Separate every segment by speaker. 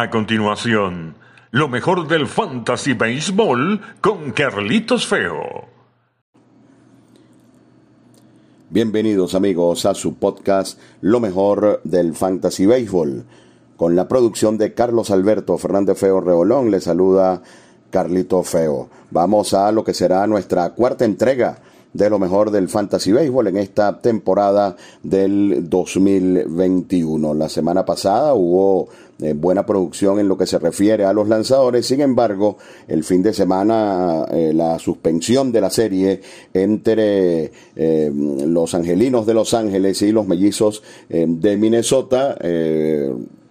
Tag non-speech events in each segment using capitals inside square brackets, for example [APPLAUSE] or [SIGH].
Speaker 1: A continuación, lo mejor del Fantasy Baseball con Carlitos Feo.
Speaker 2: Bienvenidos amigos a su podcast Lo mejor del Fantasy Baseball. Con la producción de Carlos Alberto Fernández Feo Reolón, le saluda Carlito Feo. Vamos a lo que será nuestra cuarta entrega de lo mejor del Fantasy Baseball en esta temporada del 2021. La semana pasada hubo eh, buena producción en lo que se refiere a los lanzadores. Sin embargo, el fin de semana, eh, la suspensión de la serie entre eh, los angelinos de Los Ángeles y los mellizos de Minnesota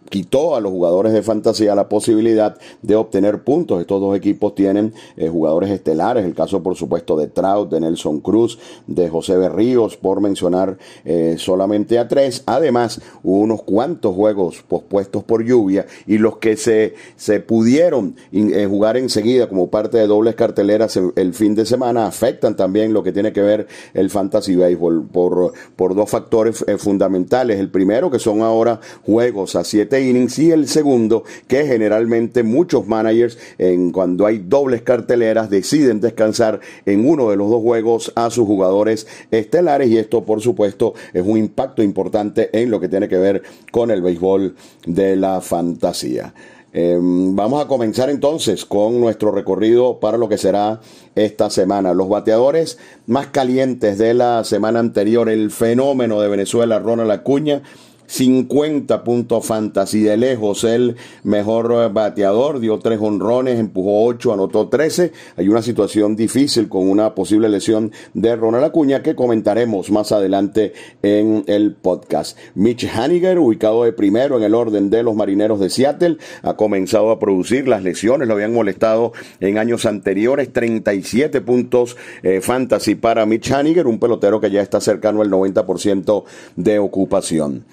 Speaker 2: quitó a los jugadores de fantasía la posibilidad de obtener puntos. Estos dos equipos tienen eh, jugadores estelares, el caso por supuesto de Trout, de Nelson Cruz, de José Berríos, por mencionar eh, solamente a tres. Además, hubo unos cuantos juegos pospuestos por lluvia y los que se, se pudieron eh, jugar enseguida como parte de dobles carteleras el, fin de semana afectan también lo que tiene que ver el fantasy baseball por, por dos factores fundamentales. El primero que son ahora juegos a siete y el segundo que generalmente muchos managers en cuando hay dobles carteleras deciden descansar en uno de los dos juegos a sus jugadores estelares y esto por supuesto es un impacto importante en lo que tiene que ver con el béisbol de la fantasía. Em, vamos a comenzar entonces con nuestro recorrido para lo que será esta semana. Los bateadores más calientes de la semana anterior, el fenómeno de Venezuela, Ronald Acuña, 50 puntos fantasy de lejos, el mejor bateador, dio tres honrones, empujó 8, anotó 13. Hay una situación difícil con una posible lesión de Ronald Acuña que comentaremos más adelante en el podcast. Mitch Haniger, ubicado de primero en el orden de los marineros de Seattle, ha comenzado a producir las lesiones, lo habían molestado en años anteriores, 37 puntos eh, fantasy para Mitch Haniger, un pelotero que ya está cercano al 90% de ocupación.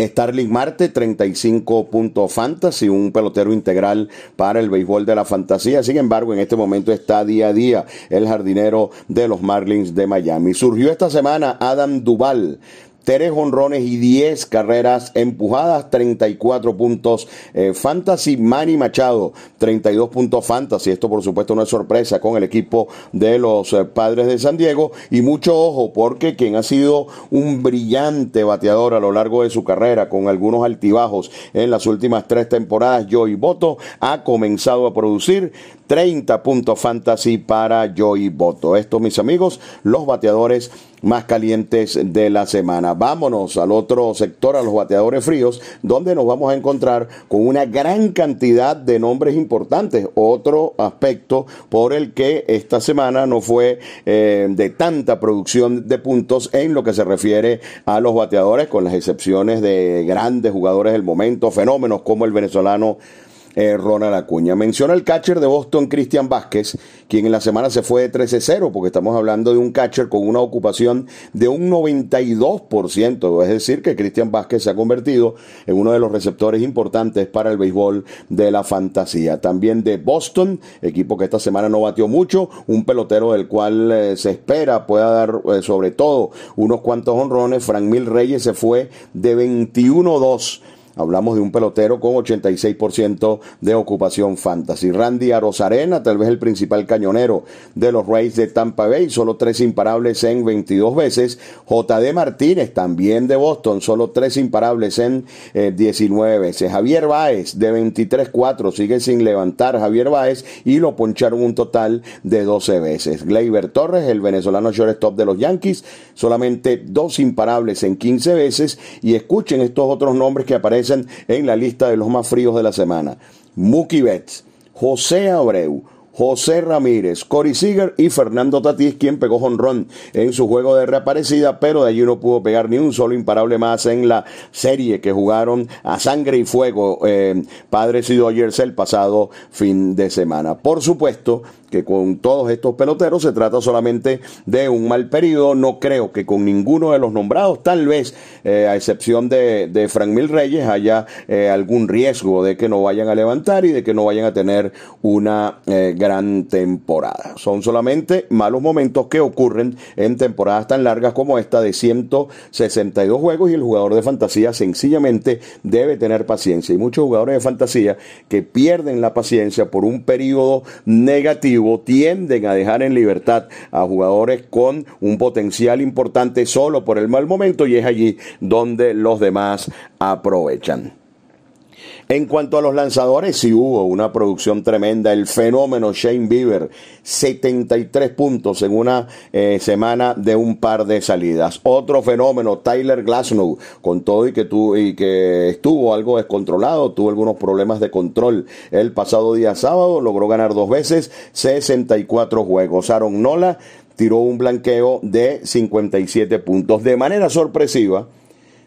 Speaker 2: Starling Marte, 35 puntos fantasy, un pelotero integral para el béisbol de la fantasía. Sin embargo, en este momento está día a día el jardinero de los Marlins de Miami. Surgió esta semana Adam Duval, tres honrones y 10 carreras empujadas, 34 puntos eh, fantasy. Manny Machado, 32 puntos fantasy. Esto por supuesto no es sorpresa con el equipo de los eh, padres de San Diego. Y mucho ojo porque quien ha sido un brillante bateador a lo largo de su carrera con algunos altibajos en las últimas tres temporadas, Joey Boto, ha comenzado a producir 30 puntos fantasy para Joey Boto. Esto, mis amigos, los bateadores más calientes de la semana. Vámonos al otro sector, a los bateadores fríos, donde nos vamos a encontrar con una gran cantidad de nombres importantes. Otro aspecto por el que esta semana no fue eh, de tanta producción de puntos en lo que se refiere a los bateadores, con las excepciones de grandes jugadores del momento, fenómenos como el venezolano eh, Ronald Acuña. Menciona el catcher de Boston, Cristian Vázquez, quien en la semana se fue de 13-0, porque estamos hablando de un catcher con una ocupación de un 92%. Es decir, que Cristian Vázquez se ha convertido en uno de los receptores importantes para el béisbol de la fantasía. También de Boston, equipo que esta semana no batió mucho, un pelotero del cual eh, se espera pueda dar eh, sobre todo unos cuantos honrones. Frank Mil Reyes se fue de 21-2 Hablamos de un pelotero con 86% de ocupación fantasy. Randy Arozarena, tal vez el principal cañonero de los Rays de Tampa Bay, solo tres imparables en 22 veces. JD Martínez, también de Boston, solo tres imparables en 19 eh, veces. Javier Báez, de 23-4, sigue sin levantar Javier Báez y lo poncharon un total de 12 veces. Gleyber Torres, el venezolano shortstop de los Yankees, solamente dos imparables en 15 veces. Y escuchen estos otros nombres que aparecen en la lista de los más fríos de la semana. Mookie Betts, José Abreu, José Ramírez, Cory Seager y Fernando Tatís, quien pegó jonrón en su juego de reaparecida, pero de allí no pudo pegar ni un solo imparable más en la serie que jugaron a sangre y fuego eh, Padres y Dodgers el pasado fin de semana. Por supuesto, que con todos estos peloteros se trata solamente de un mal periodo. No creo que con ninguno de los nombrados, tal vez eh, a excepción de, de, Frank Mil Reyes, haya eh, algún riesgo de que no vayan a levantar y de que no vayan a tener una eh, gran temporada. Son solamente malos momentos que ocurren en temporadas tan largas como esta de 162 juegos y el jugador de fantasía sencillamente debe tener paciencia. Y muchos jugadores de fantasía que pierden la paciencia por un periodo negativo tienden a dejar en libertad a jugadores con un potencial importante solo por el mal momento y es allí donde los demás aprovechan. En cuanto a los lanzadores, sí hubo una producción tremenda. El fenómeno Shane Bieber, 73 puntos en una eh, semana de un par de salidas. Otro fenómeno, Tyler Glasnow, con todo y que, tu, y que estuvo algo descontrolado, tuvo algunos problemas de control el pasado día sábado, logró ganar dos veces, 64 juegos. Aaron Nola tiró un blanqueo de 57 puntos. De manera sorpresiva,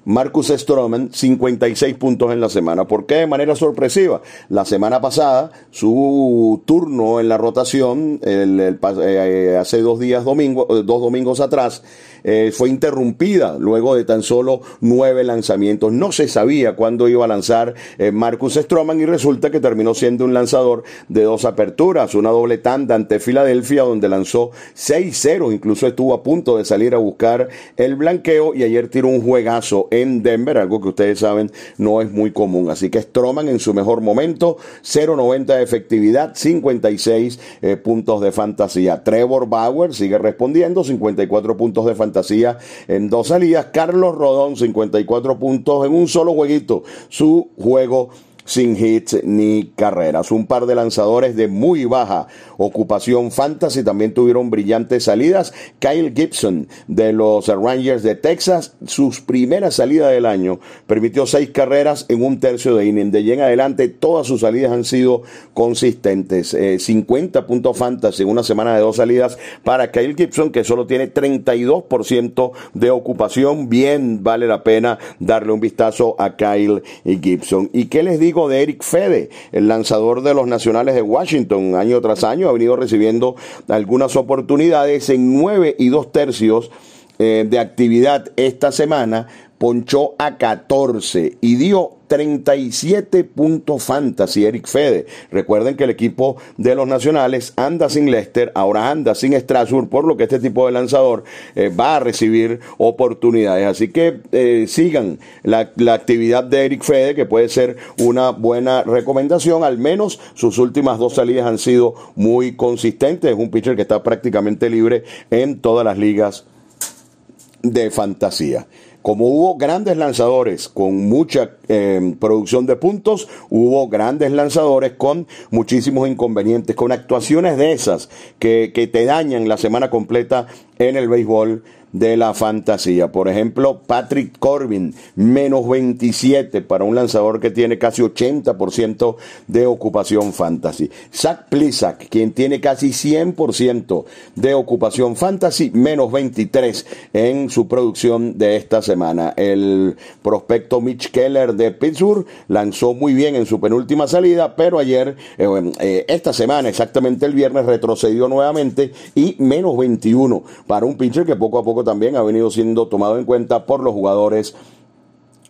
Speaker 2: Marcus Stroman 56 puntos en la semana. ¿Por qué? De manera sorpresiva. La semana pasada, su turno en la rotación, el, eh, hace dos días, domingo, eh, dos domingos atrás, eh, fue interrumpida luego de tan solo nueve lanzamientos. No se sabía cuándo iba a lanzar Marcus Stroman y resulta que terminó siendo un lanzador de dos aperturas, una doble tanda ante Filadelfia donde lanzó 6-0, incluso estuvo a punto de salir a buscar el blanqueo y ayer tiró un juegazo en Denver, algo que ustedes saben no es muy común. Así que Stroman en su mejor momento, 0.90 de efectividad, 56 eh, puntos de fantasía. Trevor Bauer sigue respondiendo, 54 puntos de fantasía en dos salidas. Carlos Rodón, 54 puntos en un solo jueguito. Su juego sin hits ni carreras. Un par de lanzadores de muy baja ocupación fantasy también tuvieron brillantes salidas. Kyle Gibson de los Rangers de Texas, sus primeras salidas del año, permitió seis carreras en un tercio de inning. De allí en adelante, todas sus salidas han sido consistentes. 50 eh, puntos fantasy en una semana de dos salidas para Kyle Gibson, que solo tiene 32% de ocupación. Bien vale la pena darle un vistazo a Kyle Gibson. ¿Y qué les digo? De Eric Fede, el lanzador de los Nacionales de Washington, año tras año, ha venido recibiendo algunas oportunidades en nueve y dos tercios eh, de actividad esta semana, ponchó a 14 y dio 37 puntos fantasy Eric Fede. Recuerden que el equipo de los nacionales anda sin Lester, ahora anda sin Strasbourg, por lo que este tipo de lanzador eh, va a recibir oportunidades. Así que eh, sigan la, la, actividad de Eric Fede, que puede ser una buena recomendación. Al menos sus últimas dos salidas han sido muy consistentes. Es un pitcher que está prácticamente libre en todas las ligas de fantasía. Como hubo grandes lanzadores con mucha eh, producción de puntos, hubo grandes lanzadores con muchísimos inconvenientes, con actuaciones de esas que, que te dañan la semana completa en el béisbol de la fantasía. Por ejemplo, Patrick Corbin, menos 27 para un lanzador que tiene casi 80% de ocupación fantasy. Zach Plisak, quien tiene casi 100% de ocupación fantasy, menos 23 en su producción de esta semana. El prospecto Mitch Keller de Pittsburgh lanzó muy bien en su penúltima salida, pero ayer, eh, eh, esta semana, exactamente el viernes, retrocedió nuevamente y menos 21 para un pitcher que poco a poco también ha venido siendo tomado en cuenta por los jugadores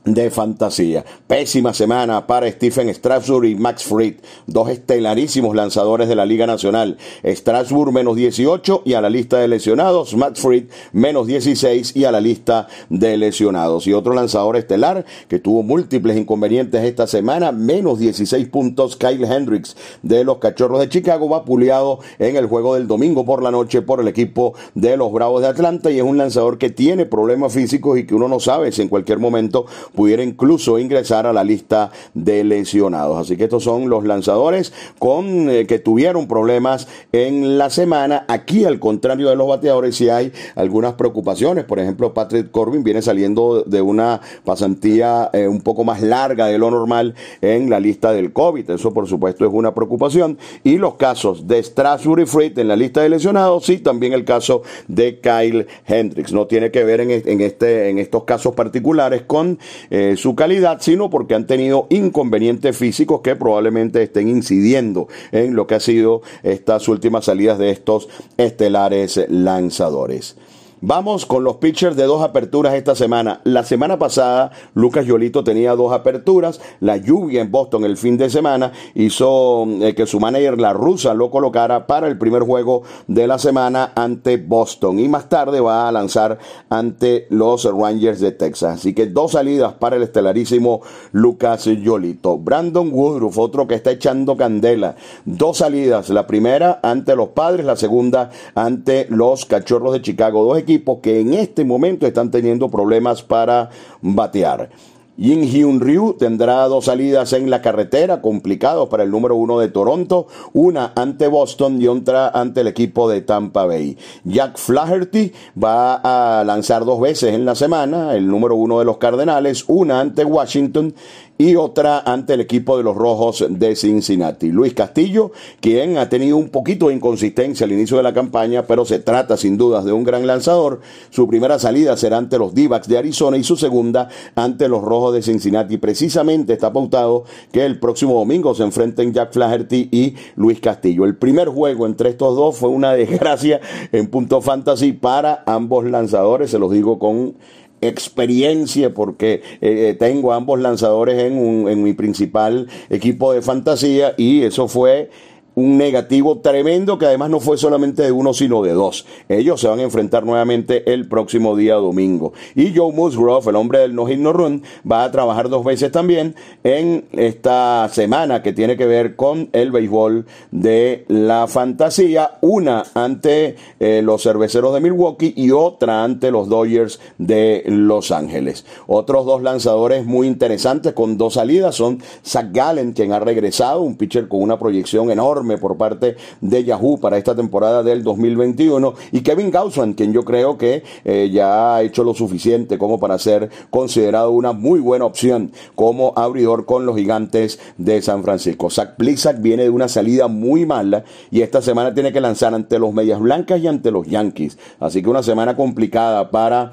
Speaker 2: de fantasía. Pésima semana para Stephen Strasburg y Max Fried, dos estelarísimos lanzadores de la Liga Nacional. Strasburg menos 18 y a la lista de lesionados. Max Fried menos 16 y a la lista de lesionados. Y otro lanzador estelar que tuvo múltiples inconvenientes esta semana, menos 16 puntos. Kyle Hendricks de los Cachorros de Chicago va puliado en el juego del domingo por la noche por el equipo de los Bravos de Atlanta y es un lanzador que tiene problemas físicos y que uno no sabe si en cualquier momento pudiera incluso ingresar a la lista de lesionados. Así que estos son los lanzadores con eh, que tuvieron problemas en la semana. Aquí, al contrario de los bateadores, si hay algunas preocupaciones. Por ejemplo, Patrick Corbin viene saliendo de una pasantía eh, un poco más larga de lo normal en la lista del COVID. Eso, por supuesto, es una preocupación. Y los casos de Strasburg y Freight en la lista de lesionados, sí, también el caso de Kyle Hendricks. No tiene que ver en, este, en estos casos particulares con eh, su calidad, sino porque han tenido inconvenientes físicos que probablemente estén incidiendo en lo que ha sido estas últimas salidas de estos estelares lanzadores. Vamos con los pitchers de dos aperturas esta semana. La semana pasada, Lucas Yolito tenía dos aperturas. La lluvia en Boston el fin de semana hizo eh, que su manager, la rusa, lo colocara para el primer juego de la semana ante Boston. Y más tarde va a lanzar ante los Rangers de Texas. Así que dos salidas para el estelarísimo Lucas Yolito. Brandon Woodruff, otro que está echando candela. Dos salidas. La primera ante los padres, la segunda ante los cachorros de Chicago. Dos que en este momento están teniendo problemas para batear. Yin Hyun Ryu tendrá dos salidas en la carretera, complicados para el número uno de Toronto, una ante Boston y otra ante el equipo de Tampa Bay. Jack Flaherty va a lanzar dos veces en la semana, el número uno de los Cardenales, una ante Washington y otra ante el equipo de los Rojos de Cincinnati. Luis Castillo, quien ha tenido un poquito de inconsistencia al inicio de la campaña, pero se trata sin dudas de un gran lanzador. Su primera salida será ante los d de Arizona y su segunda ante los Rojos de Cincinnati. Precisamente está pautado que el próximo domingo se enfrenten Jack Flaherty y Luis Castillo. El primer juego entre estos dos fue una [LAUGHS] desgracia en punto fantasy para ambos lanzadores, se los digo con experiencia porque eh, eh, tengo ambos lanzadores en, un, en mi principal equipo de fantasía y eso fue un negativo tremendo que además no fue solamente de uno sino de dos. Ellos se van a enfrentar nuevamente el próximo día domingo. Y Joe Musgrove, el hombre del no hit no run, va a trabajar dos veces también en esta semana que tiene que ver con el béisbol de la fantasía. Una ante eh, los cerveceros de Milwaukee y otra ante los Dodgers de Los Ángeles. Otros dos lanzadores muy interesantes con dos salidas son Zach Gallen, quien ha regresado, un pitcher con una proyección enorme por parte de Yahoo para esta temporada del 2021 y Kevin Gausman, quien yo creo que eh, ya ha hecho lo suficiente como para ser considerado una muy buena opción como abridor con los gigantes de San Francisco. Zach Plisak viene de una salida muy mala y esta semana tiene que lanzar ante los Medias Blancas y ante los Yankees. Así que una semana complicada para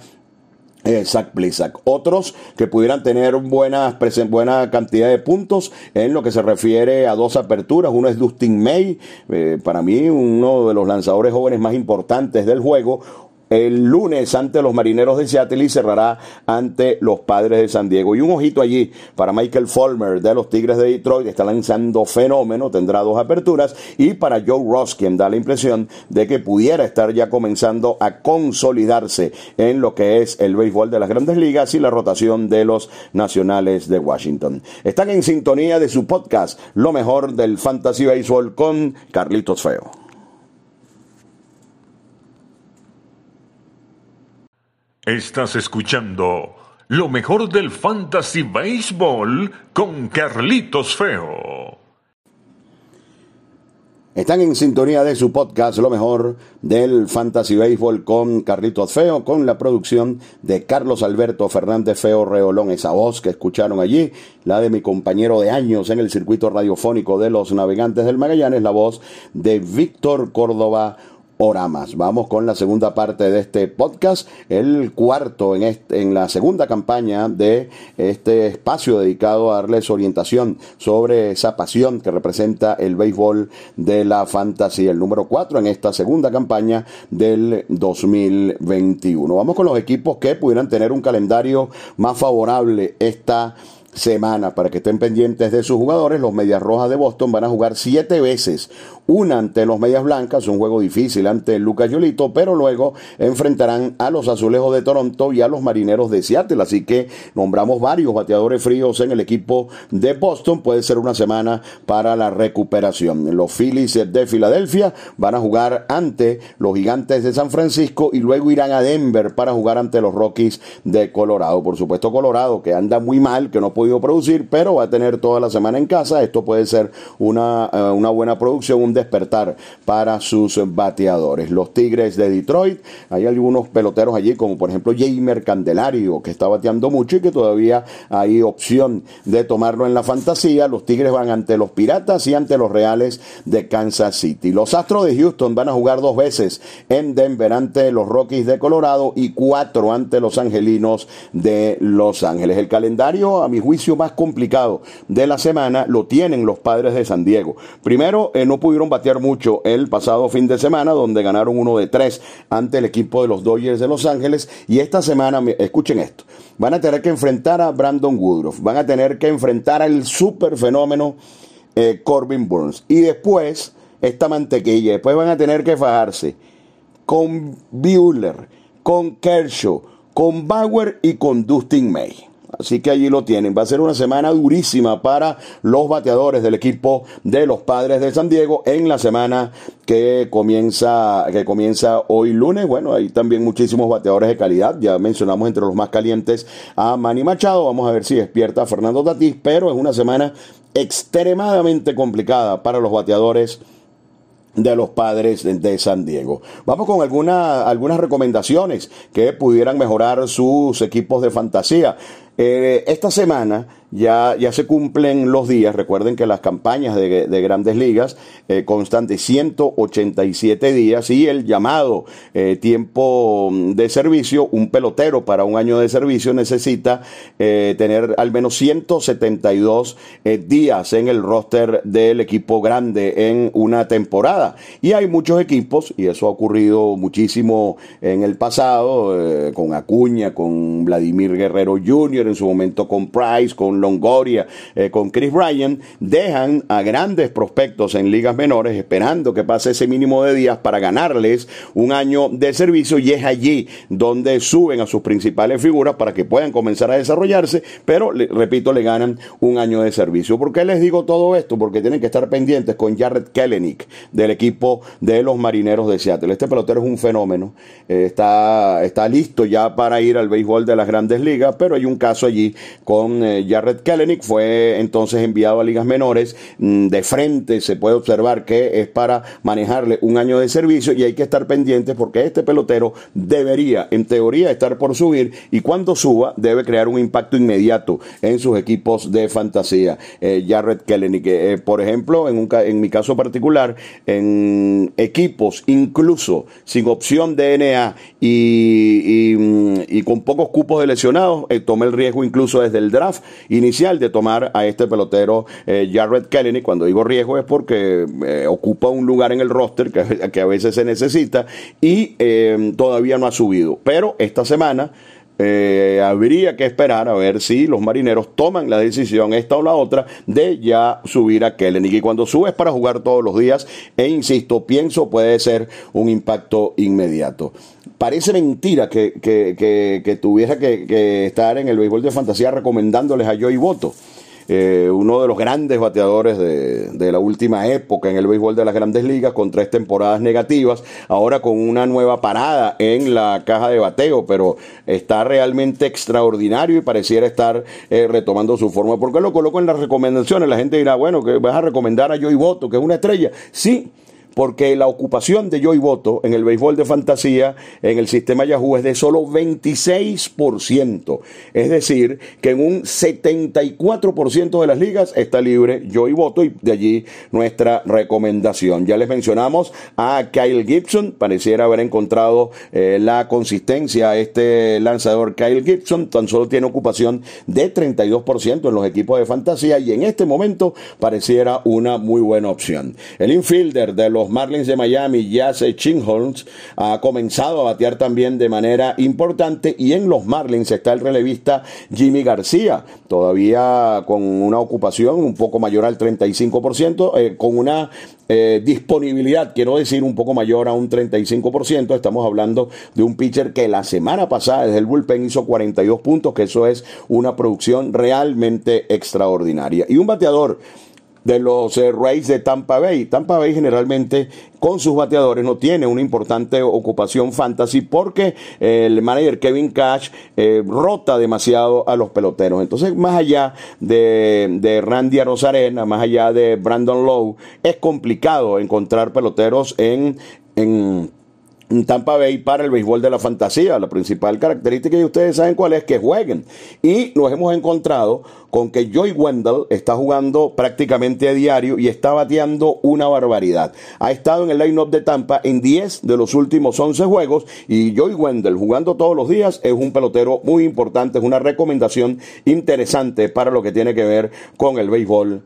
Speaker 2: Zach Plisak. Otros que pudieran tener buena, buena cantidad de puntos en lo que se refiere a dos aperturas. Uno es Dustin May, eh, para mí uno de los lanzadores jóvenes más importantes del juego el lunes ante los Marineros de Seattle y cerrará ante los Padres de San Diego. Y un ojito allí para Michael Fulmer de los Tigres de Detroit, está lanzando fenómeno, tendrá dos aperturas. Y para Joe Ross, quien da la impresión de que pudiera estar ya comenzando a consolidarse en lo que es el béisbol de las grandes ligas y la rotación de los nacionales de Washington. Están en sintonía de su podcast, Lo mejor del Fantasy Baseball con Carlitos Feo.
Speaker 1: Estás escuchando lo mejor del Fantasy Baseball con Carlitos Feo.
Speaker 2: Están en sintonía de su podcast, lo mejor del Fantasy Baseball con Carlitos Feo, con la producción de Carlos Alberto Fernández Feo Reolón. Esa voz que escucharon allí, la de mi compañero de años en el circuito radiofónico de los navegantes del Magallanes, la voz de Víctor Córdoba Oramas. Vamos con la segunda parte de este podcast, el cuarto en, este, en la segunda campaña de este espacio dedicado a darles orientación sobre esa pasión que representa el béisbol de la fantasía, el número cuatro en esta segunda campaña del 2021. Vamos con los equipos que pudieran tener un calendario más favorable esta semana para que estén pendientes de sus jugadores. Los Medias Rojas de Boston van a jugar siete veces. Una ante los Medias Blancas, un juego difícil ante Lucas Yolito, pero luego enfrentarán a los Azulejos de Toronto y a los Marineros de Seattle. Así que nombramos varios bateadores fríos en el equipo de Boston. Puede ser una semana para la recuperación. Los Phillies de Filadelfia van a jugar ante los Gigantes de San Francisco y luego irán a Denver para jugar ante los Rockies de Colorado. Por supuesto, Colorado que anda muy mal, que no podido producir, pero va a tener toda la semana en casa. Esto puede ser una, eh, una buena producción, un despertar para sus bateadores. Los Tigres de Detroit, hay algunos peloteros allí, como por ejemplo Jamer Candelario, que está bateando mucho y que todavía hay opción de tomarlo en la fantasía. Los Tigres van ante los Piratas y ante los Reales de Kansas City. Los Astros de Houston van a jugar dos veces en Denver ante los Rockies de Colorado y cuatro ante los Angelinos de Los Ángeles. El calendario, a mi juicio, más complicado de la semana lo tienen los padres de San Diego. Primero, eh, no pudieron batear mucho el pasado fin de semana, donde ganaron uno de tres ante el equipo de los Dodgers de Los Ángeles. Y esta semana, escuchen esto, van a tener que enfrentar a Brandon Woodruff, van a tener que enfrentar al super fenómeno eh, Corbin Burns. Y después, esta mantequilla, después van a tener que fajarse con Bueller, con Kershaw, con Bauer y con Dustin May. Así que allí lo tienen. Va a ser una semana durísima para los bateadores del equipo de los Padres de San Diego en la semana que comienza, que comienza hoy lunes. Bueno, hay también muchísimos bateadores de calidad. Ya mencionamos entre los más calientes a Manny Machado. Vamos a ver si despierta a Fernando Tatís, pero es una semana extremadamente complicada para los bateadores de los padres de San Diego. Vamos con alguna, algunas recomendaciones que pudieran mejorar sus equipos de fantasía. Eh, esta semana ya, ya se cumplen los días. Recuerden que las campañas de, grandes ligas eh, constan de 187 días y el llamado eh, tiempo de servicio, un pelotero para un año de servicio necesita eh, tener al menos 172 días en el roster del equipo grande en una temporada. Y hay muchos equipos, y eso ha ocurrido muchísimo en el pasado, con Acuña, con Vladimir Guerrero Jr., en su momento con Price, con Longoria, eh, con Chris Ryan, dejan a grandes prospectos en ligas menores esperando que pase ese mínimo de días para ganarles un año de servicio y es allí donde suben a sus principales figuras para que puedan comenzar a desarrollarse, pero repito, le ganan un año de servicio. ¿Por qué les digo todo esto? Porque tienen que estar pendientes con Jared Kellenick del equipo de los Marineros de Seattle. Este pelotero es un fenómeno, eh, está, está listo ya para ir al béisbol de las grandes ligas, pero hay un caso allí con eh, Jared Jared fue entonces enviado a ligas menores. Mm, de frente se puede observar que es para manejarle un año de servicio y hay que estar pendientes porque este pelotero debería, en teoría, estar por subir y cuando suba debe crear un impacto inmediato en sus equipos de fantasía. Eh, Jared Kellenick, eh, por ejemplo, en, un, en mi caso particular, en equipos incluso sin opción de mm, y, con pocos cupos de lesionados, eh, tomé el riesgo incluso desde el draft inicial de tomar a este pelotero eh, Jared Kelleny. Cuando digo riesgo es porque eh, ocupa un lugar en el roster que, que, a veces se necesita y eh, todavía no ha subido. Pero esta semana eh, habría que esperar a ver si los marineros toman la decisión, esta o la otra, de ya subir a Kellen. Y cuando subes para jugar todos los días, e insisto, pienso puede ser un impacto inmediato. Parece mentira que, que, tuviera que, estar en el béisbol de fantasía recomendándoles a Joey Voto. Eh, uno de los grandes bateadores de, la última época en el béisbol de las grandes ligas, con tres temporadas negativas, ahora con una nueva parada en la caja de bateo, pero está realmente extraordinario y pareciera estar eh, retomando su forma. ¿Por qué lo coloco en las recomendaciones? La gente dirá, bueno, que vas a recomendar a Joey Boto, que es una estrella. Sí, porque la ocupación de Joey Voto en el béisbol de fantasía en el sistema Yahoo es de solo 26%. Es decir, que en un 74% de las ligas está libre Joey Voto y de allí nuestra recomendación. Ya les mencionamos a Kyle Gibson, pareciera haber encontrado eh, la consistencia este lanzador Kyle Gibson, tan solo tiene ocupación de 32% en los equipos de fantasía y en este momento pareciera una muy buena opción. El infielder de los Marlins de Miami, Jase Chinholms, ha comenzado a batear también de manera importante y en los Marlins está el relevista Jimmy García, todavía con una ocupación un poco mayor al 35%, eh, con una eh, disponibilidad, quiero decir, un poco mayor a un 35%. Estamos hablando de un pitcher que la semana pasada desde el bullpen hizo 42 puntos, que eso es una producción realmente extraordinaria. Y un bateador de los eh, Rays de Tampa Bay. Tampa Bay generalmente con sus bateadores no tiene una importante ocupación fantasy porque el manager Kevin Cash eh, rota demasiado a los peloteros. Entonces, más allá de, de Randy Arozarena, más allá de Brandon Lowe, es complicado encontrar peloteros en, en Tampa Bay para el béisbol de la fantasía. La principal característica, y ustedes saben cuál es, que jueguen. Y nos hemos encontrado con que Joy Wendell está jugando prácticamente a diario y está bateando una barbaridad. Ha estado en el line-up de Tampa en 10 de los últimos 11 juegos y Joy Wendell jugando todos los días es un pelotero muy importante, es una recomendación interesante para lo que tiene que ver con el béisbol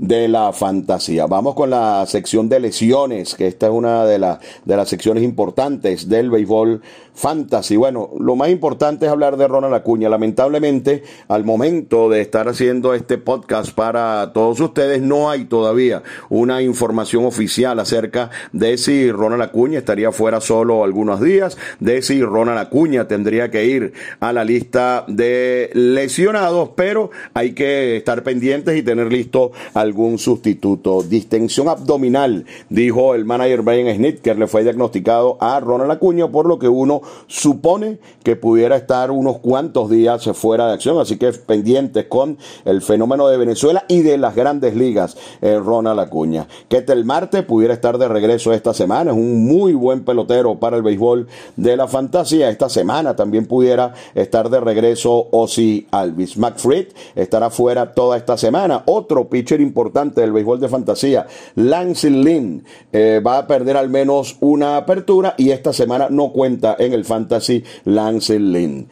Speaker 2: de la fantasía. Vamos con la sección de lesiones, que esta es una de, de las secciones importantes del béisbol fantasy. Bueno, lo más importante es hablar de Ronald Acuña. Lamentablemente, al momento de estar haciendo este podcast para todos ustedes, no hay todavía una información oficial acerca de si Ronald Acuña estaría fuera solo algunos días, de si Ronald Acuña tendría que ir a la lista de lesionados, pero hay que estar pendientes y tener listo algún sustituto. Distensión abdominal, dijo el manager Brian que le fue diagnosticado a Ronald Acuña, por lo que uno supone que pudiera estar unos cuantos días fuera de acción, así que pendientes con el fenómeno de Venezuela y de las grandes ligas, eh, Ronald Acuña. el Marte pudiera estar de regreso esta semana, es un muy buen pelotero para el béisbol de la fantasía. Esta semana también pudiera estar de regreso Ozzy Alvis. McFreed estará fuera toda esta semana. Otro pitcher importante del béisbol de fantasía, Lance Lynn, eh, va a perder al menos una apertura y esta semana no cuenta en el Fantasy Lance Lynn.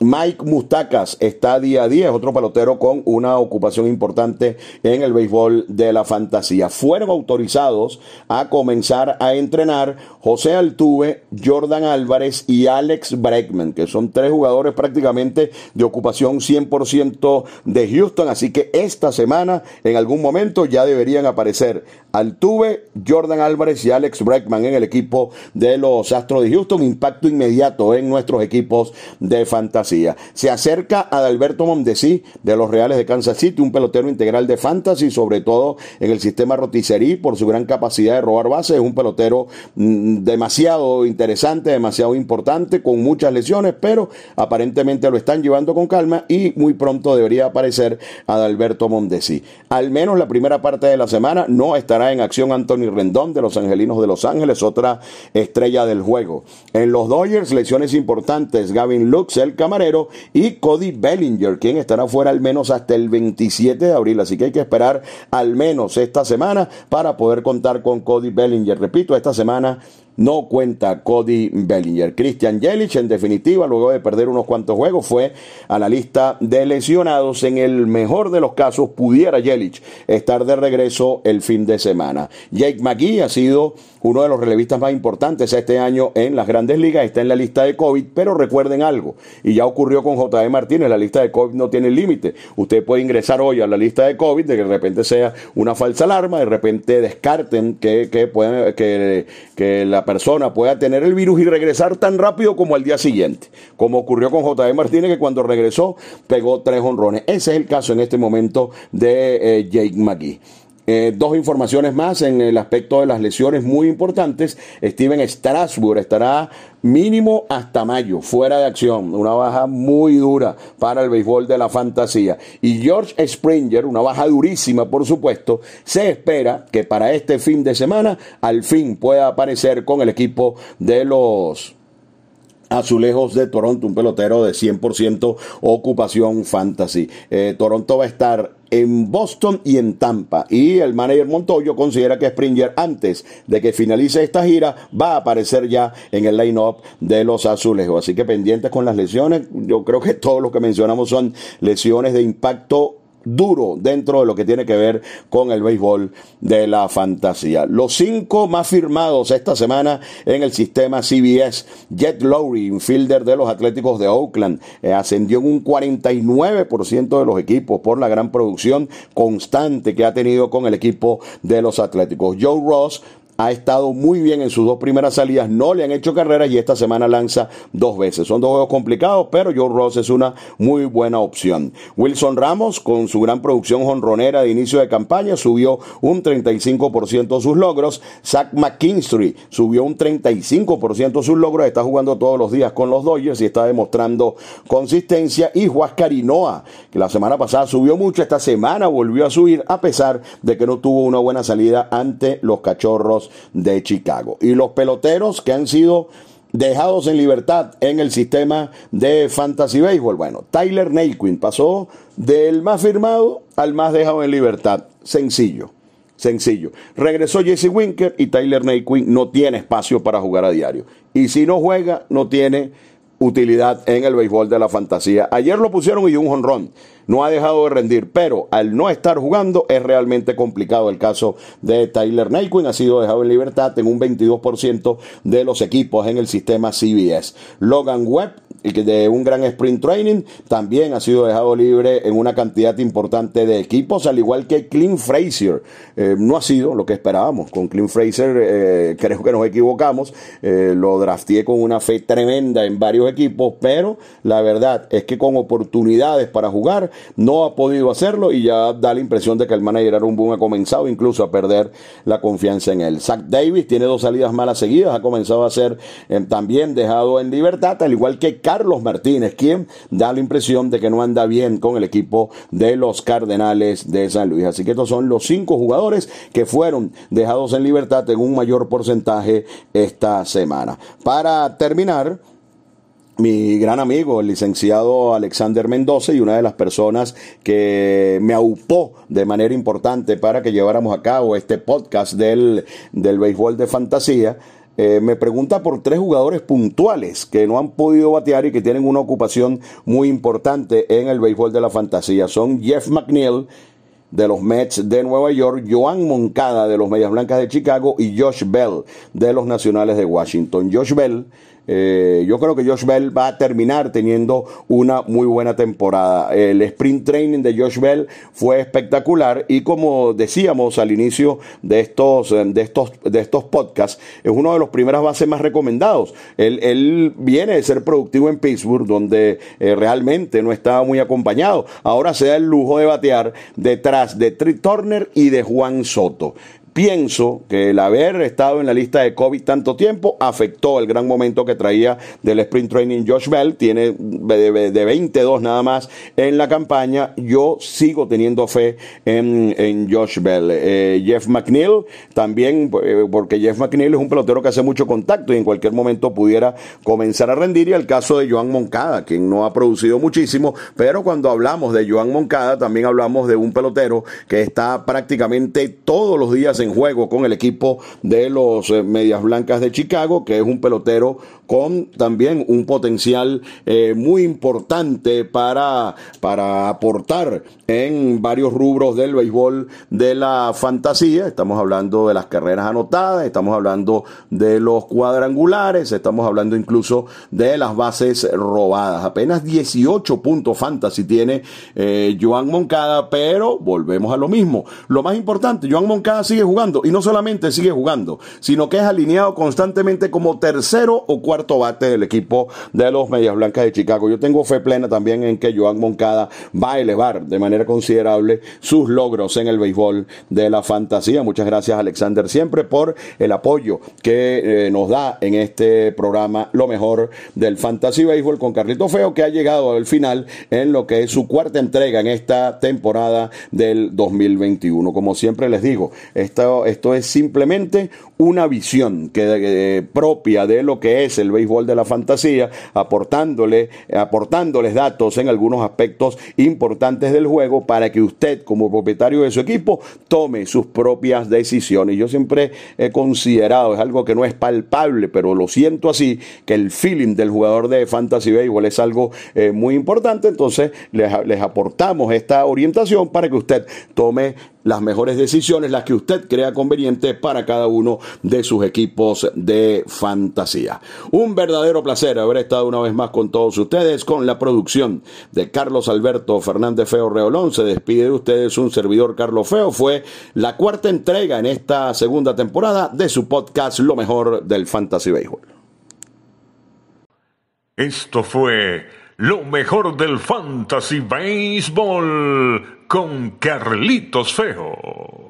Speaker 2: Mike Mustacas está día a día, es otro pelotero con una ocupación importante en el béisbol de la fantasía. Fueron autorizados a comenzar a entrenar José Altuve, Jordan Álvarez y Alex Bregman, que son tres jugadores prácticamente de ocupación 100% de Houston. Así que esta semana, en algún momento, ya deberían aparecer Altuve, Jordan Álvarez y Alex Bregman en el equipo de los Astros de Houston. Impacto inmediato en nuestros equipos de fantasía. Se acerca a Alberto Mondesi de los Reales de Kansas City, un pelotero integral de fantasy, sobre todo en el sistema rotisserie por su gran capacidad de robar bases. Es un pelotero mm, demasiado interesante, demasiado importante, con muchas lesiones, pero aparentemente lo están llevando con calma y muy pronto debería aparecer Adalberto Mondesi. Al menos la primera parte de la semana no estará en acción Anthony Rendón de los Angelinos de Los Ángeles, otra estrella del juego. En los Dodgers, lesiones importantes. Gavin Lux, el camarada y Cody Bellinger, quien estará fuera al menos hasta el 27 de abril. Así que hay que esperar al menos esta semana para poder contar con Cody Bellinger. Repito, esta semana no cuenta Cody Bellinger. Christian Yelich, en definitiva, luego de perder unos cuantos juegos, fue a la lista de lesionados. En el mejor de los casos, pudiera Yelich estar de regreso el fin de semana. Jake McGee ha sido uno de los relevistas más importantes este año en las grandes ligas, está en la lista de COVID, pero recuerden algo, y ya ocurrió con J.D. Martínez, la lista de COVID no tiene límite. Usted puede ingresar hoy a la lista de COVID, de que de repente sea una falsa alarma, de repente descarten que, que, que, que la persona pueda tener el virus y regresar tan rápido como al día siguiente, como ocurrió con J.D. Martínez, que cuando regresó pegó tres honrones. Ese es el caso en este momento de eh, Jake McGee. Eh, dos informaciones más en el aspecto de las lesiones muy importantes. Steven Strasburg estará mínimo hasta mayo fuera de acción. Una baja muy dura para el béisbol de la fantasía. Y George Springer, una baja durísima por supuesto, se espera que para este fin de semana al fin pueda aparecer con el equipo de los Azulejos de Toronto, un pelotero de 100% ocupación fantasy. Eh, Toronto va a estar en Boston y en Tampa. Y el manager Montoyo considera que Springer, antes de que finalice esta gira, va a aparecer ya en el line-up de los azulejos. Así que pendientes con las lesiones. Yo creo que [LAUGHS] todo lo que mencionamos son lesiones de impacto duro dentro de lo que tiene que ver con el béisbol de la fantasía. Los cinco más firmados esta semana en el sistema CBS. Jet Lowry, infielder de los Atléticos de Oakland, eh, ascendió en un 49% de los equipos por la gran producción constante que ha tenido con el equipo de los Atléticos. Joe Ross ha estado muy bien en sus dos primeras salidas, no le han hecho carreras y esta semana lanza dos veces. Son dos juegos complicados, pero Joe Ross es una muy buena opción. Wilson Ramos, con su gran producción jonronera de inicio de campaña, subió un 35% sus logros. Zach McKinstry subió un 35% sus logros, está jugando todos los días con los Dodgers y está demostrando consistencia. Y Huáscar Carinoa, que la semana pasada subió mucho, esta semana volvió a subir a pesar de que no tuvo una buena salida ante los cachorros de Chicago. Y los peloteros que han sido dejados en libertad en el sistema de Fantasy Baseball. Bueno, Tyler Naquin pasó del más firmado al más dejado en libertad. Sencillo. Sencillo. Regresó Jesse Winker y Tyler Naquin no tiene espacio para jugar a diario. Y si no juega, no tiene utilidad en el béisbol de la fantasía. Ayer lo pusieron y un jonrón no ha dejado de rendir, pero al no estar jugando es realmente complicado el caso de Tyler Naquin, ha sido dejado en libertad en un 22% de los equipos en el sistema CBS. Logan Webb de un gran sprint training, también ha sido dejado libre en una cantidad importante de equipos, al igual que Clint Frazier. Eh, no ha sido lo que esperábamos. Con Clint Frazier eh, [LAUGHS] creo que nos equivocamos. Eh, lo drafteé con una fe tremenda en varios equipos, pero la verdad es que con oportunidades para jugar no ha podido hacerlo y ya da la impresión de que el manager Aaron Boone ha comenzado incluso a perder la confianza en él. Zach Davis tiene dos salidas malas seguidas, ha comenzado a ser también dejado en libertad, al igual que Carlos Martínez, quien da la impresión de que no anda bien con el equipo de los Cardenales de San Luis. Así que estos son los cinco jugadores que fueron dejados en libertad en un mayor porcentaje esta semana. Para terminar, mi gran amigo, el licenciado Alexander Mendoza, y una de las personas que me aupó de manera importante para que lleváramos a cabo este podcast del, del béisbol de fantasía, eh, me pregunta por tres jugadores puntuales que no han podido batear y que tienen una ocupación muy importante en el béisbol de la fantasía. Son Jeff McNeil de los Mets de Nueva York, Joan Moncada de los Medias Blancas de Chicago y Josh Bell de los Nacionales de Washington. Josh Bell eh, yo creo que Josh Bell va a terminar teniendo una muy buena temporada. El sprint training de Josh Bell fue espectacular y como decíamos al inicio de estos, eh, de estos, de estos podcasts, es uno de los primeras bases más recomendados. Él, viene de ser productivo en Pittsburgh, donde eh, realmente no estaba muy acompañado. Ahora se da el lujo de batear detrás de Tri Turner y de Juan Soto. Pienso que el haber estado en la lista de COVID tanto tiempo afectó el gran momento que traía del sprint training Josh Bell. Tiene de, 22 nada más en la campaña. Yo sigo teniendo fe en, Josh Bell. Eh, Jeff McNeil también, eh, porque Jeff McNeil es un pelotero que hace mucho contacto y en cualquier momento pudiera comenzar a rendir. Y el caso de Joan Moncada, quien no ha producido muchísimo, pero cuando hablamos de Joan Moncada, también hablamos de un pelotero que está prácticamente todos los días en en juego con el equipo de los eh, Medias Blancas de Chicago, que es un pelotero con también un potencial eh, muy importante para, para aportar en varios rubros del béisbol de la fantasía. Estamos hablando de las carreras anotadas, estamos hablando de los cuadrangulares, estamos hablando incluso de las bases robadas. Apenas 18 puntos fantasy tiene eh, Joan Moncada, pero volvemos a lo mismo. Lo más importante, Joan Moncada sigue jugando y no solamente sigue jugando, sino que es alineado constantemente como tercero o cuarto cuarto bate del equipo de los Medias Blancas de Chicago. Yo tengo fe plena también en que Joan Moncada va a elevar de manera considerable sus logros en el béisbol de la fantasía. Muchas gracias Alexander siempre por el apoyo que eh, nos da en este programa Lo mejor del Fantasy Béisbol con Carlito Feo que ha llegado al final en lo que es su cuarta entrega en esta temporada del 2021. Como siempre les digo, esto, esto es simplemente una visión que, eh, propia de lo que es el béisbol de la fantasía, aportándole, aportándoles datos en algunos aspectos importantes del juego para que usted, como propietario de su equipo, tome sus propias decisiones. Yo siempre he considerado, es algo que no es palpable, pero lo siento así, que el feeling del jugador de fantasy béisbol es algo eh, muy importante, entonces les, les aportamos esta orientación para que usted tome las mejores decisiones, las que usted crea conveniente para cada uno de sus equipos de fantasía. Un verdadero placer haber estado una vez más con todos ustedes, con la producción de Carlos Alberto Fernández Feo Reolón. Se despide de ustedes un servidor Carlos Feo. Fue la cuarta entrega en esta segunda temporada de su podcast Lo mejor del Fantasy Baseball.
Speaker 1: Esto fue lo mejor del Fantasy Baseball con Carlitos Feo.